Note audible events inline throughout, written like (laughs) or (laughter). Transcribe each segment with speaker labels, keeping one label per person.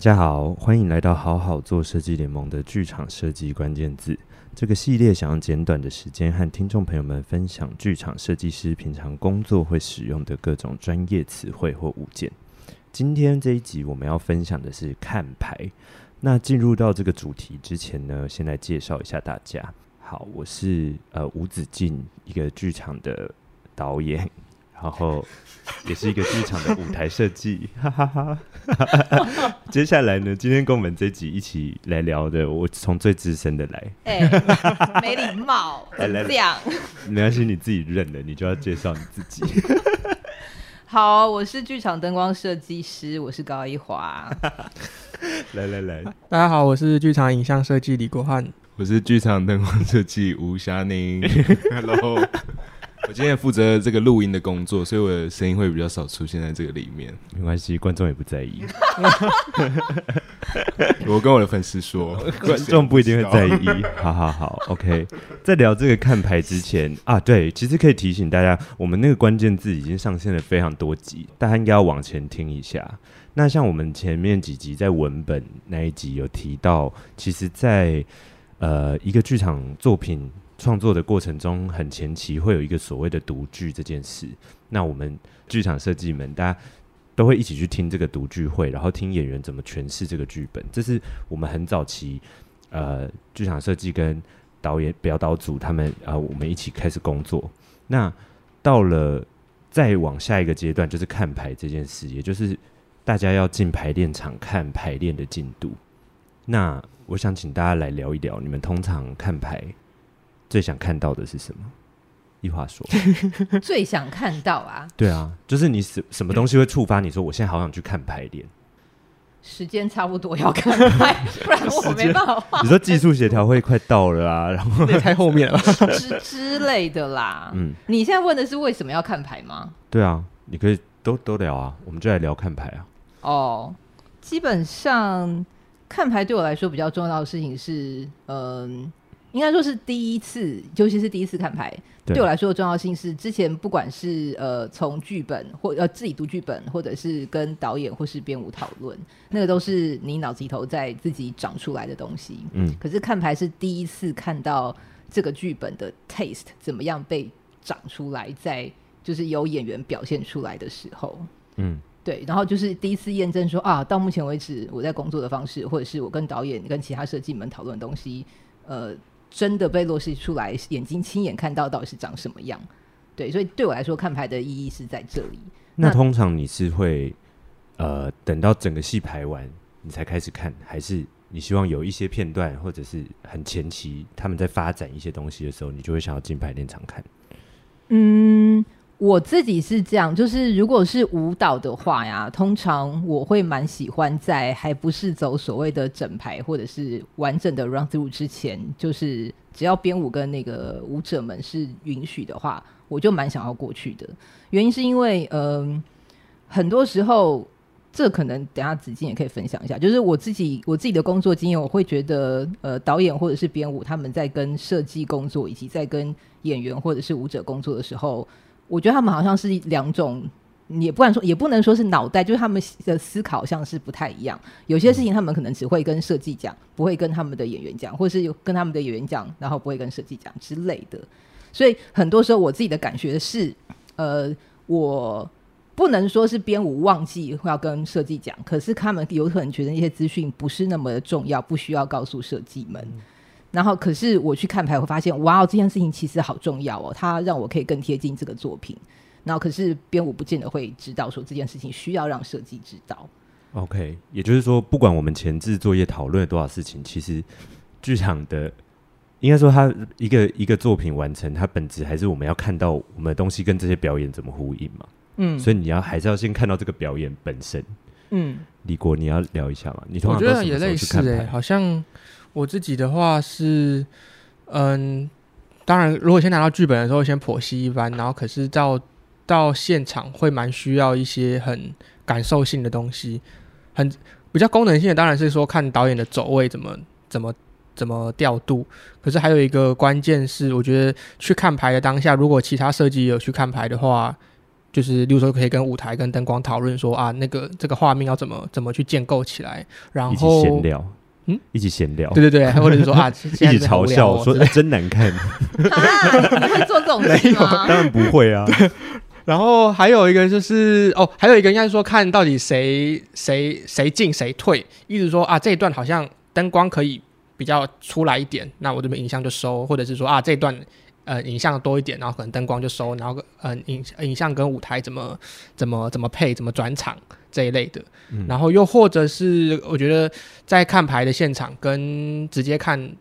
Speaker 1: 大家好，欢迎来到好好做设计联盟的剧场设计关键字这个系列，想要简短的时间和听众朋友们分享剧场设计师平常工作会使用的各种专业词汇或物件。今天这一集我们要分享的是看牌。那进入到这个主题之前呢，先来介绍一下大家。好，我是呃吴子敬，一个剧场的导演。然后也是一个剧场的舞台设计，哈哈哈。(laughs) 接下来呢，今天跟我们这集一起来聊的，我从最资深的来，哎、欸，
Speaker 2: 没礼貌，(laughs) 来来，这样
Speaker 1: 没关系，你自己认的，你就要介绍你自己。(laughs)
Speaker 2: 好，我是剧场灯光设计师，我是高一华。
Speaker 1: 来来来，
Speaker 3: 大家好，我是剧场影像设计李国汉，
Speaker 4: 我是剧场灯光设计吴霞宁。Hello。(laughs) 我今天负责这个录音的工作，所以我的声音会比较少出现在这个里面。
Speaker 1: 没关系，观众也不在意。
Speaker 4: 我跟我的粉丝说，(laughs)
Speaker 1: 观众不一定会在意。(laughs) 好好好，OK。在聊这个看牌之前啊，对，其实可以提醒大家，我们那个关键字已经上线了非常多集，大家应该要往前听一下。那像我们前面几集在文本那一集有提到，其实在，在呃一个剧场作品。创作的过程中，很前期会有一个所谓的读剧这件事。那我们剧场设计们，大家都会一起去听这个读剧会，然后听演员怎么诠释这个剧本。这是我们很早期呃剧场设计跟导演表导组他们啊、我们一起开始工作。那到了再往下一个阶段，就是看牌这件事，也就是大家要进排练场看排练的进度。那我想请大家来聊一聊，你们通常看牌。最想看到的是什么？一话说，(laughs)
Speaker 2: 最想看到啊！
Speaker 1: 对啊，就是你什什么东西会触发你说，我现在好想去看排练。
Speaker 2: 时间差不多要看牌，(laughs) 不然我没办法。
Speaker 1: 你说技术协调会快到了啊，然后
Speaker 3: 太后面了
Speaker 2: 之之类的啦。嗯，你现在问的是为什么要看牌吗？
Speaker 1: 对啊，你可以都都聊啊，我们就来聊看牌啊。
Speaker 2: 哦，基本上看牌对我来说比较重要的事情是，嗯。应该说是第一次，尤其是第一次看牌，对，对我来说的重要性是，之前不管是呃从剧本或呃自己读剧本，或者是跟导演或是编舞讨论，那个都是你脑子里头在自己长出来的东西。嗯，可是看牌是第一次看到这个剧本的 taste 怎么样被长出来，在就是由演员表现出来的时候，嗯，对，然后就是第一次验证说啊，到目前为止我在工作的方式，或者是我跟导演跟其他设计们讨论的东西，呃。真的被落实出来，眼睛亲眼看到到底是长什么样？对，所以对我来说，看牌的意义是在这里。
Speaker 1: 那，那通常你是会呃等到整个戏排完你才开始看，还是你希望有一些片段或者是很前期他们在发展一些东西的时候，你就会想要进排练场看？
Speaker 2: 嗯。我自己是这样，就是如果是舞蹈的话呀，通常我会蛮喜欢在还不是走所谓的整排或者是完整的 run through 之前，就是只要编舞跟那个舞者们是允许的话，我就蛮想要过去的。原因是因为，嗯、很多时候这可能等下子静也可以分享一下，就是我自己我自己的工作经验，我会觉得，呃，导演或者是编舞他们在跟设计工作以及在跟演员或者是舞者工作的时候。我觉得他们好像是两种，也不敢说，也不能说是脑袋，就是他们的思考像是不太一样。有些事情他们可能只会跟设计讲，不会跟他们的演员讲，或是有跟他们的演员讲，然后不会跟设计讲之类的。所以很多时候我自己的感觉是，呃，我不能说是编舞忘记要跟设计讲，可是他们有可能觉得那些资讯不是那么的重要，不需要告诉设计们。然后，可是我去看牌，会发现，哇，这件事情其实好重要哦，它让我可以更贴近这个作品。然后，可是编舞不见得会知道说这件事情需要让设计知道。
Speaker 1: OK，也就是说，不管我们前置作业讨论了多少事情，其实剧场的应该说，它一个一个作品完成，它本质还是我们要看到我们的东西跟这些表演怎么呼应嘛。嗯，所以你要还是要先看到这个表演本身。嗯，李国，你要聊一下吗？你通常都什么时候去看牌？
Speaker 3: 我觉得也类似，欸，好像。我自己的话是，嗯，当然，如果先拿到剧本的时候，先剖析一番，然后可是到到现场会蛮需要一些很感受性的东西，很比较功能性的，当然是说看导演的走位怎么怎么怎么调度。可是还有一个关键是，我觉得去看牌的当下，如果其他设计有去看牌的话，就是，例如说可以跟舞台、跟灯光讨论说啊，那个这个画面要怎么怎么去建构起来，然
Speaker 1: 后
Speaker 3: 嗯，
Speaker 1: 一起闲聊，
Speaker 3: 对对对，或者是说啊，(laughs)
Speaker 1: 一起嘲笑说真难看，(laughs)
Speaker 2: 你会做这种事吗？
Speaker 1: 当然不会啊。
Speaker 3: 然后还有一个就是哦，还有一个应该是说看到底谁谁谁进谁退，一直说啊这一段好像灯光可以比较出来一点，那我这边影像就收，或者是说啊这一段。呃，影像多一点，然后可能灯光就收，然后呃，影影像跟舞台怎么怎么怎么配，怎么转场这一类的。嗯、然后又或者是我觉得在看牌的现场跟直接看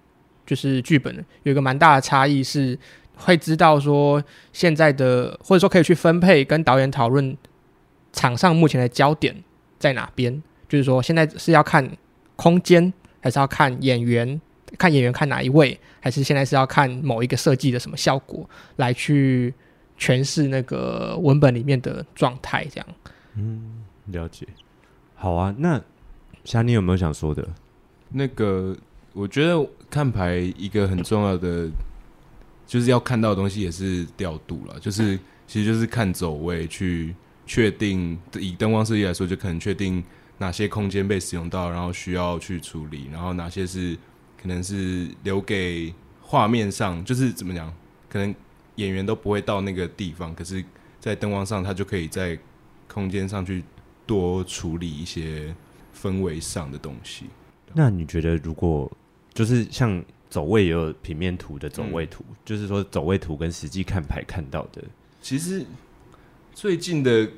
Speaker 3: 就是剧本有一个蛮大的差异，是会知道说现在的或者说可以去分配跟导演讨论场上目前的焦点在哪边，就是说现在是要看空间还是要看演员。看演员看哪一位，还是现在是要看某一个设计的什么效果来去诠释那个文本里面的状态？这样，
Speaker 1: 嗯，了解。好啊，那虾妮有没有想说的？
Speaker 4: 那个，我觉得看牌一个很重要的，就是要看到的东西也是调度了，就是其实就是看走位去确定，以灯光设计来说，就可能确定哪些空间被使用到，然后需要去处理，然后哪些是。可能是留给画面上，就是怎么讲？可能演员都不会到那个地方，可是，在灯光上，他就可以在空间上去多处理一些氛围上的东西。
Speaker 1: 那你觉得，如果就是像走位也有平面图的走位图，嗯、就是说走位图跟实际看牌看到的，
Speaker 4: 其实最近的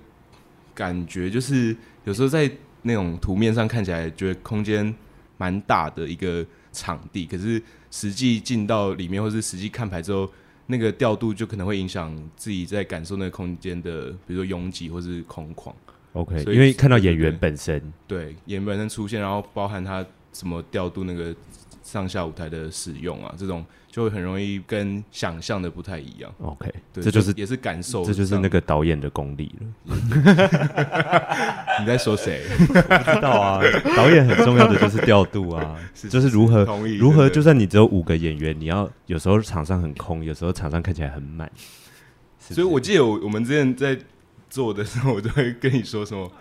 Speaker 4: 感觉就是，有时候在那种图面上看起来，觉得空间蛮大的一个。场地，可是实际进到里面，或是实际看牌之后，那个调度就可能会影响自己在感受那个空间的，比如说拥挤或是空旷。
Speaker 1: OK，因为看到演员本身，
Speaker 4: 对演员本身出现，然后包含他怎么调度那个上下舞台的使用啊，这种。就会很容易跟想象的不太一样。
Speaker 1: OK，
Speaker 4: 对，
Speaker 1: 这就是
Speaker 4: 也是感受，
Speaker 1: 这就是那个导演的功力了。(laughs)
Speaker 4: 你在说谁？
Speaker 1: 不知道啊，导演很重要的就是调度啊，(laughs) 是就是如何如何，就算你只有五个演员，你要有时候场上很空，有时候场上看起来很满。
Speaker 4: 所以我记得我我们之前在做的时候，我都会跟你说什么。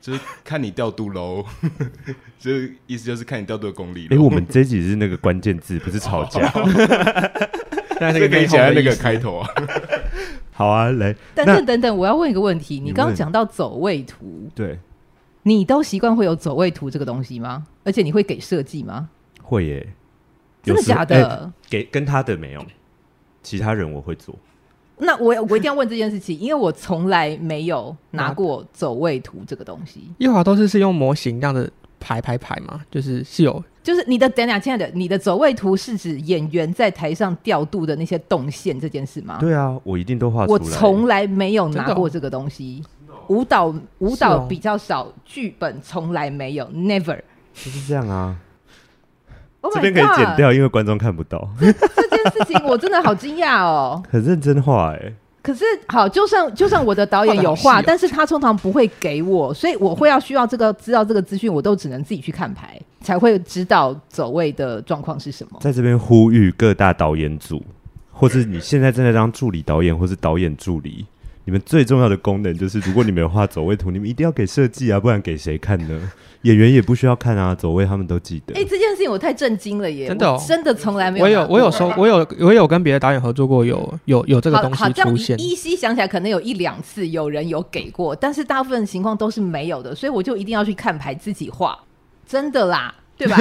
Speaker 4: 就是看你调度喽，(laughs) 就是意思就是看你调度的功力。
Speaker 1: 哎、欸，我们这一集是那个关键字，不是吵架。(laughs)
Speaker 4: 现在那个可以写在那个开头啊。
Speaker 1: 好啊，来。
Speaker 2: 等等等等，我要问一个问题。你刚刚讲到走位图，
Speaker 1: 对，
Speaker 2: 你都习惯会有走位图这个东西吗？而且你会给设计吗？
Speaker 1: 会耶，
Speaker 2: 真的假的？欸、
Speaker 1: 给跟他的没有，其他人我会做。
Speaker 2: 那我我一定要问这件事情，因为我从来没有拿过走位图这个东西。
Speaker 3: 一华都是是用模型这样的排排排嘛，就是是有，
Speaker 2: 就是你的等下，亲爱的，你的走位图是指演员在台上调度的那些动线这件事吗？
Speaker 1: 对啊，我一定都画出来。
Speaker 2: 我从来没有拿过这个东西，舞蹈舞蹈比较少，剧本从来没有，never。
Speaker 1: 就是这样啊。这边可以剪掉，因为观众看不到。(laughs)
Speaker 2: 这件事情我真的好惊讶哦！(laughs)
Speaker 1: 很认真画哎。
Speaker 2: 可是好，就算就算我的导演有画，(laughs) 但是他通常不会给我，所以我会要需要这个知道这个资讯，我都只能自己去看牌，才会知道走位的状况是什么。
Speaker 1: 在这边呼吁各大导演组，或是你现在正在当助理导演，或是导演助理，你们最重要的功能就是，如果你们有画走位图，你们一定要给设计啊，不然给谁看呢？(laughs) 演员也不需要看啊，走位他们都记得。
Speaker 2: 哎、欸，这件事情我太震惊了耶！
Speaker 3: 真的、哦，
Speaker 2: 真的从来没有。
Speaker 3: 我有，我有说，我有，我有跟别的导演合作过，有，有，有这个东西出现。
Speaker 2: 依稀想起来，可能有一两次有人有给过，但是大部分情况都是没有的，所以我就一定要去看牌自己画。真的啦，对吧？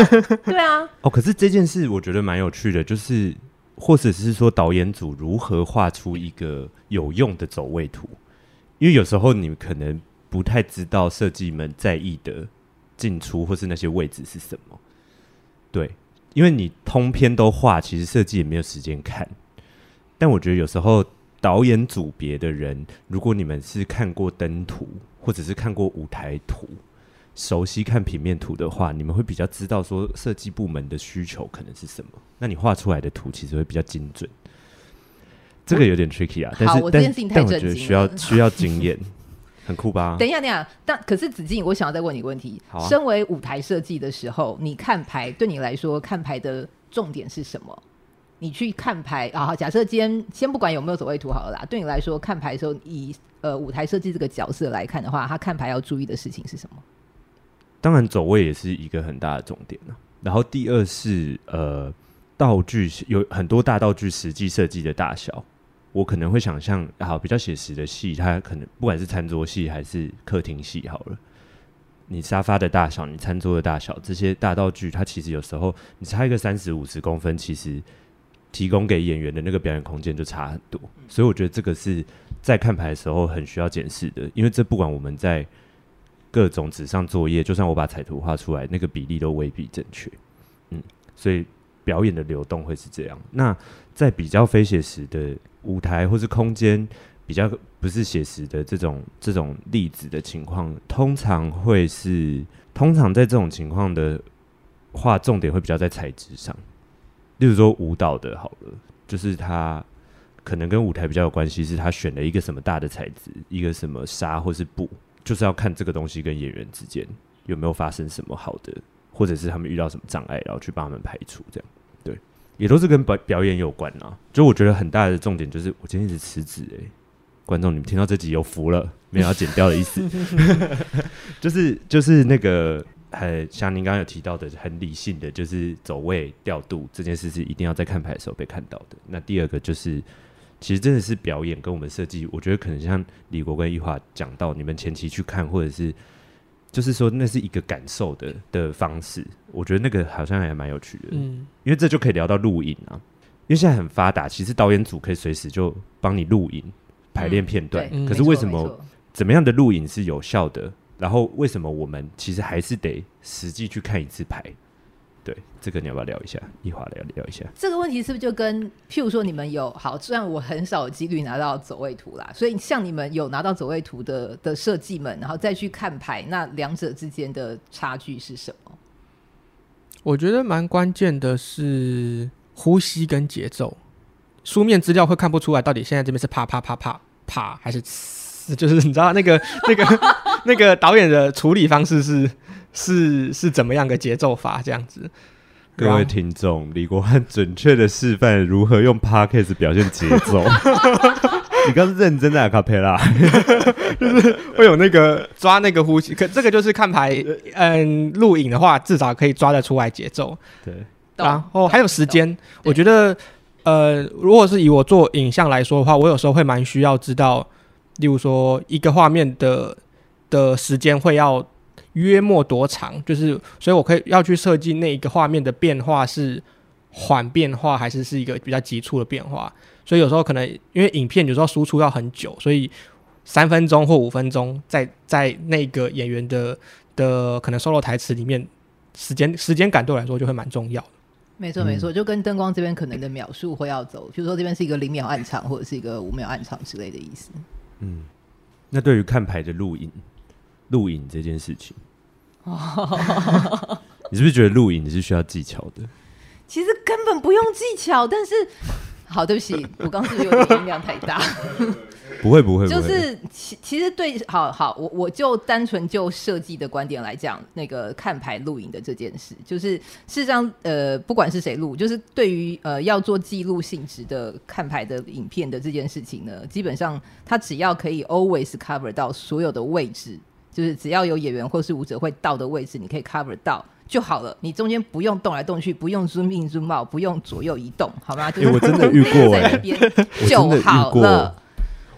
Speaker 2: 对啊。
Speaker 1: 哦，可是这件事我觉得蛮有趣的，就是或者是说导演组如何画出一个有用的走位图，因为有时候你们可能不太知道设计们在意的。进出或是那些位置是什么？对，因为你通篇都画，其实设计也没有时间看。但我觉得有时候导演组别的人，如果你们是看过灯图或者是看过舞台图，熟悉看平面图的话，你们会比较知道说设计部门的需求可能是什么。那你画出来的图其实会比较精准。这个有点 tricky 啊，但是但但我觉得需要需要经验。很酷吧？(laughs)
Speaker 2: 等一下，等一下，但可是子靖，我想要再问你一个问题。好啊。身为舞台设计的时候，你看牌对你来说看牌的重点是什么？你去看牌啊，假设今天先不管有没有走位图好了啦，对你来说看牌的时候，以呃舞台设计这个角色来看的话，他看牌要注意的事情是什么？
Speaker 1: 当然走位也是一个很大的重点。然后第二是呃道具有很多大道具实际设计的大小，我可能会想象好比较写实的戏，它可能不管是餐桌戏还是客厅戏好了。你沙发的大小，你餐桌的大小，这些大道具，它其实有时候你差一个三十五十公分，其实提供给演员的那个表演空间就差很多。所以我觉得这个是在看牌的时候很需要检视的，因为这不管我们在各种纸上作业，就算我把彩图画出来，那个比例都未必正确。嗯，所以表演的流动会是这样。那在比较非写实的舞台或是空间。比较不是写实的这种这种例子的情况，通常会是通常在这种情况的话，重点会比较在材质上。例如说舞蹈的，好了，就是他可能跟舞台比较有关系，是他选了一个什么大的材质，一个什么纱或是布，就是要看这个东西跟演员之间有没有发生什么好的，或者是他们遇到什么障碍，然后去帮他们排除。这样对，也都是跟表表演有关啊。就我觉得很大的重点就是，我今天一直辞职诶。观众，你们听到这集有福了，没有要剪掉的意思，(laughs) 就是就是那个，呃，像您刚刚有提到的，很理性的，就是走位调度这件事是一定要在看牌的时候被看到的。那第二个就是，其实真的是表演跟我们设计，我觉得可能像李国跟一华讲到，你们前期去看，或者是就是说那是一个感受的的方式，我觉得那个好像还蛮有趣的，嗯，因为这就可以聊到录影啊，因为现在很发达，其实导演组可以随时就帮你录影。排练片段，嗯、可是为什么怎么样的录影是有效的？然后为什么我们其实还是得实际去看一次牌？对，这个你要不要聊一下？一华聊聊一下
Speaker 2: 这个问题，是不是就跟譬如说你们有好，虽然我很少有几率拿到走位图啦，所以像你们有拿到走位图的的设计们，然后再去看牌，那两者之间的差距是什么？
Speaker 3: 我觉得蛮关键的是呼吸跟节奏，书面资料会看不出来到底现在这边是啪啪啪啪。啪还是，就是你知道那个那个那个导演的处理方式是是是怎么样个节奏法这样子？
Speaker 1: 各位听众，李国汉准确的示范如何用 Podcast 表现节奏。(laughs) 你刚是认真的阿卡佩拉，(laughs)
Speaker 3: 就是会有那个抓那个呼吸，可这个就是看牌，嗯，录影的话至少可以抓得出来节奏。
Speaker 1: 对，
Speaker 3: 然后还有时间，我觉得。呃，如果是以我做影像来说的话，我有时候会蛮需要知道，例如说一个画面的的时间会要约莫多长，就是所以我可以要去设计那一个画面的变化是缓变化还是是一个比较急促的变化。所以有时候可能因为影片有时候输出要很久，所以三分钟或五分钟在在那个演员的的可能 solo 台词里面，时间时间感对我来说就会蛮重要。
Speaker 2: 没错，没错，就跟灯光这边可能的秒数会要走，比如说这边是一个零秒暗场，或者是一个五秒暗场之类的意思。
Speaker 1: 嗯，那对于看牌的录影，录影这件事情，你是不是觉得录影你是需要技巧的？
Speaker 2: 其实根本不用技巧，但是，好，对不起，我刚是不是有点音量太大？(laughs)
Speaker 1: 不会不会，
Speaker 2: 就是其其实对，好好，我我就单纯就设计的观点来讲，那个看牌录影的这件事，就是事实上，呃，不管是谁录，就是对于呃要做记录性质的看牌的影片的这件事情呢，基本上他只要可以 always cover 到所有的位置，就是只要有演员或是舞者会到的位置，你可以 cover 到就好了，你中间不用动来动去，不用 zoom in zoom out，不用左右移动，好吗？就是、
Speaker 1: 欸、我真的遇过、欸，
Speaker 2: 在那边就好了。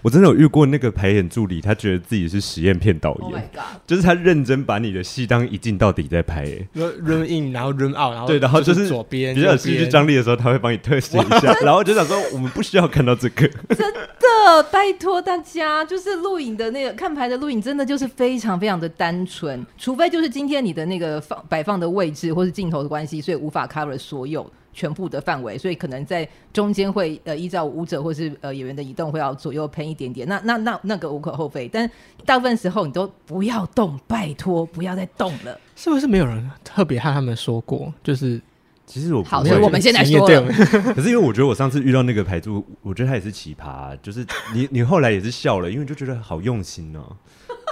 Speaker 1: 我真的有遇过那个排演助理，他觉得自己是实验片导演，oh、就是他认真把你的戏当一镜到底在拍，哎
Speaker 3: ，run in 然后 run out，然后
Speaker 1: 对，然后就是左边比较有戏剧张力的时候，他会帮你特写一下，然后就想说我们不需要看到这个，
Speaker 2: 真的拜托大家，就是录影的那个看牌的录影，真的就是非常非常的单纯，除非就是今天你的那个放摆放的位置或是镜头的关系，所以无法 cover 所有。全部的范围，所以可能在中间会呃依照舞者或是呃演员的移动会要左右偏一点点，那那那那个无可厚非，但大部分时候你都不要动，拜托不要再动了。
Speaker 3: 是不是没有人特别和他们说过？就是
Speaker 1: 其实我
Speaker 2: 好，所以我们现在说了。(laughs)
Speaker 1: 可是因为我觉得我上次遇到那个牌主，我觉得他也是奇葩、啊，就是你你后来也是笑了，因为就觉得好用心哦、啊，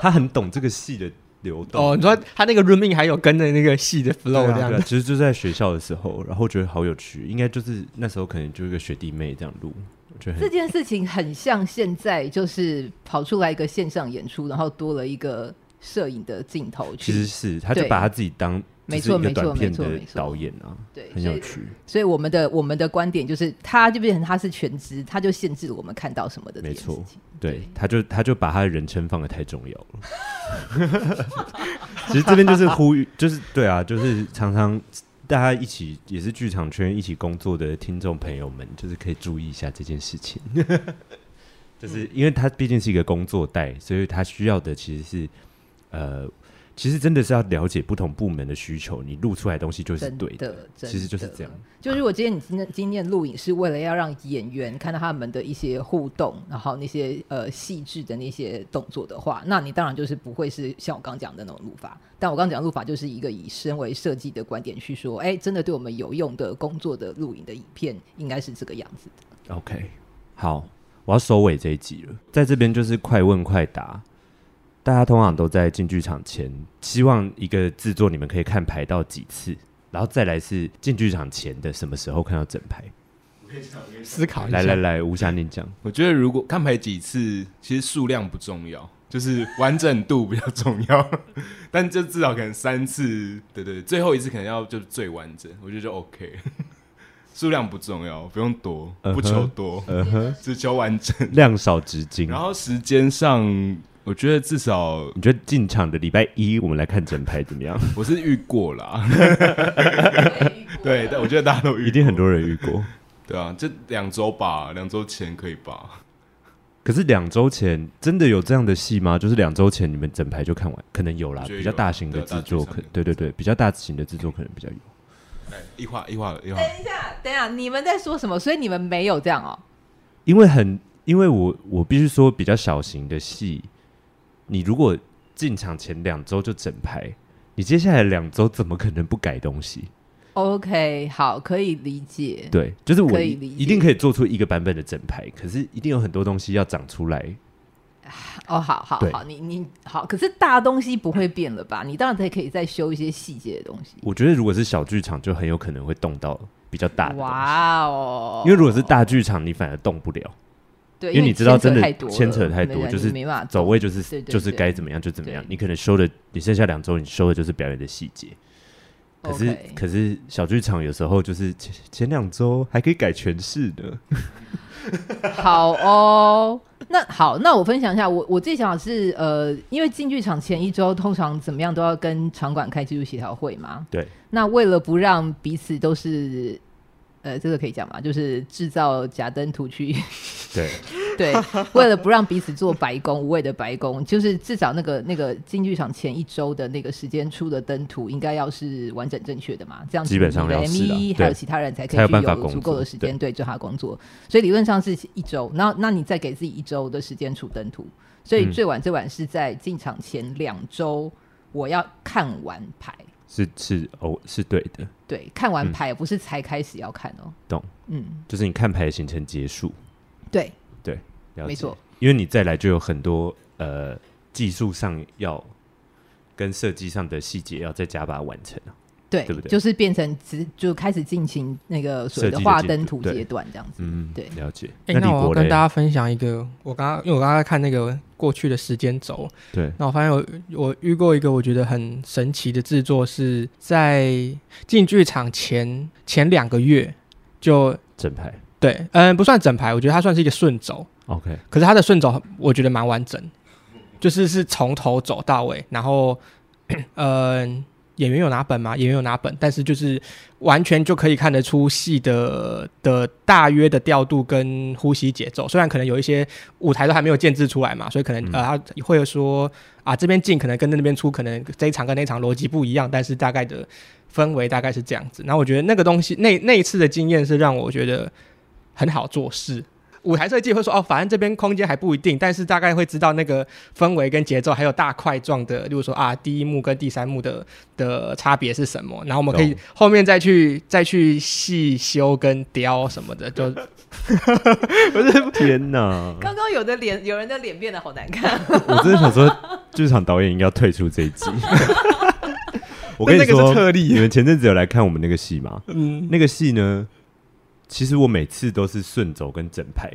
Speaker 1: 他很懂这个戏的流动。
Speaker 3: 哦，你说他那个 rooming 还有跟着那个戏的 flow 这样子，
Speaker 1: 啊啊、其实就在学校的时候，然后觉得好有趣，应该就是那时候可能就一个学弟妹这样录。我觉得
Speaker 2: 这件事情很像现在，就是跑出来一个线上演出，然后多了一个摄影的镜头。
Speaker 1: 其实是，他就把他自己当。
Speaker 2: 没错，没错，没错，没错。
Speaker 1: 导演啊，
Speaker 2: 对，
Speaker 1: 很有趣。
Speaker 2: 所以我们的我们的观点就是，他就变成他是全知，他就限制了我们看到什么的。没错，
Speaker 1: 对，他就他就把他的人称放的太重要了。(laughs) 其实这边就是呼吁，就是对啊，就是常常大家一起也是剧场圈一起工作的听众朋友们，就是可以注意一下这件事情。(laughs) 就是因为他毕竟是一个工作带，所以他需要的其实是呃。其实真的是要了解不同部门的需求，你录出来的东西就是对的。的其实就是这样。
Speaker 2: 就如果今天你今天今天录影是为了要让演员看到他们的一些互动，然后那些呃细致的那些动作的话，那你当然就是不会是像我刚讲的那种录法。但我刚讲的录法就是一个以身为设计的观点去说，哎，真的对我们有用的工作的录影的影片应该是这个样子的。
Speaker 1: OK，好，我要收尾这一集了，在这边就是快问快答。大家通常都在进剧场前，希望一个制作你们可以看排到几次，然后再来是进剧场前的什么时候看到整排。
Speaker 3: 我可以思考一下。
Speaker 1: 来来来，吴霞，你讲。
Speaker 4: 我觉得如果看排几次，其实数量不重要，就是完整度比较重要。(laughs) 但就至少可能三次，对对，最后一次可能要就最完整，我觉得就 OK。(laughs) 数量不重要，不用多，不求多，嗯哼，只求完整，
Speaker 1: 量少值精。
Speaker 4: 然后时间上。我觉得至少，
Speaker 1: 你觉得进场的礼拜一，我们来看整排怎么样？(laughs)
Speaker 4: 我是遇过啦，(laughs) 对，但我觉得大家都遇过，
Speaker 1: 一定很多人遇过，
Speaker 4: 对啊，这两周吧，两周前可以吧？
Speaker 1: 可是两周前真的有这样的戏吗？就是两周前你们整排就看完，可能有啦，有比较大型的制作，可对对对，比较大型的制作可能比较有。
Speaker 4: 哎，一话一话一话，
Speaker 2: 等一下，等一下，你们在说什么？所以你们没有这样哦？
Speaker 1: 因为很，因为我我必须说，比较小型的戏。你如果进场前两周就整排，你接下来两周怎么可能不改东西
Speaker 2: ？OK，好，可以理解。
Speaker 1: 对，就是我一定可以做出一个版本的整排，可是一定有很多东西要长出来。
Speaker 2: 哦，好好好，你你好，可是大东西不会变了吧？你当然才可以再修一些细节的东西。
Speaker 1: 我觉得如果是小剧场，就很有可能会动到比较大的。
Speaker 2: 哇哦！
Speaker 1: 因为如果是大剧场，你反而动不了。
Speaker 2: 对，
Speaker 1: 因为你知道，真的牵扯太多，就是走位，就是就是该怎么样就怎么样。你可能修的，你剩下两周，你修的就是表演的细节。可是，可是小剧场有时候就是前前两周还可以改诠释的。(laughs)
Speaker 2: 好哦，那好，那我分享一下，我我自己想法是，呃，因为进剧场前一周通常怎么样都要跟场馆开技术协调会嘛。
Speaker 1: 对。
Speaker 2: 那为了不让彼此都是。呃，这个可以讲吗？就是制造假灯图去，(laughs)
Speaker 1: 对
Speaker 2: 对，为了不让彼此做白工，无谓的白工，就是至少那个那个进剧场前一周的那个时间出的灯图，应该要是完整正确的嘛？这样子
Speaker 1: 基本上要是的，
Speaker 2: 还有其他人才可以去有足够的时间对做他工作。所以理论上是一周，然后那你再给自己一周的时间出灯图，所以最晚最晚是在进场前两周，我要看完排。
Speaker 1: 是是哦，是对的。
Speaker 2: 对，看完牌不是才开始要看哦。
Speaker 1: 懂，嗯，就是你看牌的行程结束。
Speaker 2: 对
Speaker 1: 对，
Speaker 2: 没错。
Speaker 1: 因为你再来就有很多呃技术上要跟设计上的细节要再加把完成
Speaker 2: 对，对不对？就是变成只就开始进行那个所谓的画灯图阶段这样子。嗯，对，
Speaker 1: 了解。
Speaker 3: 哎、欸，那我跟大家分享一个，我刚刚因为我刚刚看那个过去的时间轴，
Speaker 1: 对，
Speaker 3: 那我发现我我遇过一个我觉得很神奇的制作，是在进剧场前前两个月就
Speaker 1: 整排。
Speaker 3: 对，嗯，不算整排，我觉得它算是一个顺轴。
Speaker 1: OK，
Speaker 3: 可是它的顺轴我觉得蛮完整，就是是从头走到尾，然后嗯。演员有拿本吗？演员有拿本，但是就是完全就可以看得出戏的的大约的调度跟呼吸节奏。虽然可能有一些舞台都还没有建制出来嘛，所以可能、嗯、呃他会说啊这边进可能跟那边出可能这一场跟那一场逻辑不一样，但是大概的氛围大概是这样子。然后我觉得那个东西那那一次的经验是让我觉得很好做事。舞台设计会说哦，反正这边空间还不一定，但是大概会知道那个氛围跟节奏，还有大块状的，例如说啊，第一幕跟第三幕的的差别是什么，然后我们可以后面再去再去细修跟雕什么的，就
Speaker 1: 不是天哪！
Speaker 2: 刚刚有的脸，有人的脸变得好难看，
Speaker 1: 我真的想说，剧场导演应该要退出这一集。(laughs) (laughs) 我跟你说，特例，你们前阵子有来看我们那个戏吗？嗯，那个戏呢？其实我每次都是顺走跟整排，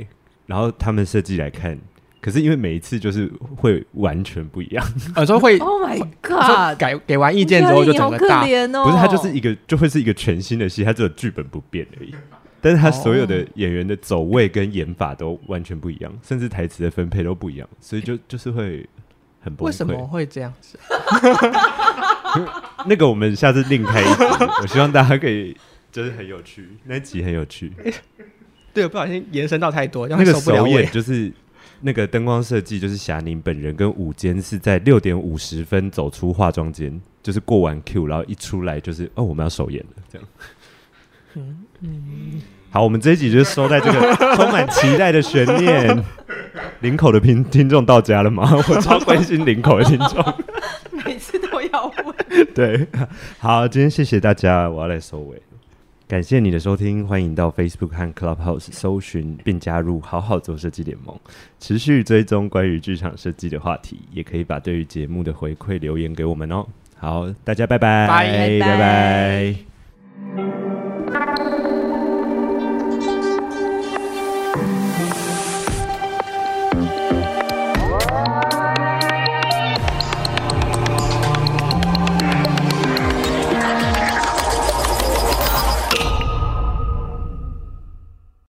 Speaker 1: 然后他们设计来看，可是因为每一次就是会完全不一样，
Speaker 3: 有时候会
Speaker 2: ，Oh my God，
Speaker 3: 改给完意见之后就整个大，
Speaker 2: 哦、
Speaker 1: 不是，它就是一个就会是一个全新的戏，它只有剧本不变而已，但是它所有的演员的走位跟演法都完全不一样，甚至台词的分配都不一样，所以就就是会很崩溃。
Speaker 3: 为什么会这样子？(laughs)
Speaker 1: 那个我们下次另开一集，我希望大家可以。就是很有趣，那集很有趣。欸、(laughs)
Speaker 3: 对，不小心延伸到太多，
Speaker 1: 那个首演就是那个灯光设计，就是霞宁本人跟舞间是在六点五十分走出化妆间，就是过完 Q，然后一出来就是哦，我们要首演了，这样。嗯嗯。好，我们这一集就收在这个充满期待的悬念。(laughs) 领口的听听众到家了吗？(laughs) 我超关心领口的听众，
Speaker 2: 每次都要问。
Speaker 1: 对，好，今天谢谢大家，我要来收尾。感谢你的收听，欢迎到 Facebook 和 Clubhouse 搜寻并加入“好好做设计联盟”，持续追踪关于剧场设计的话题，也可以把对于节目的回馈留言给我们哦。好，大家拜拜，拜拜。拜拜。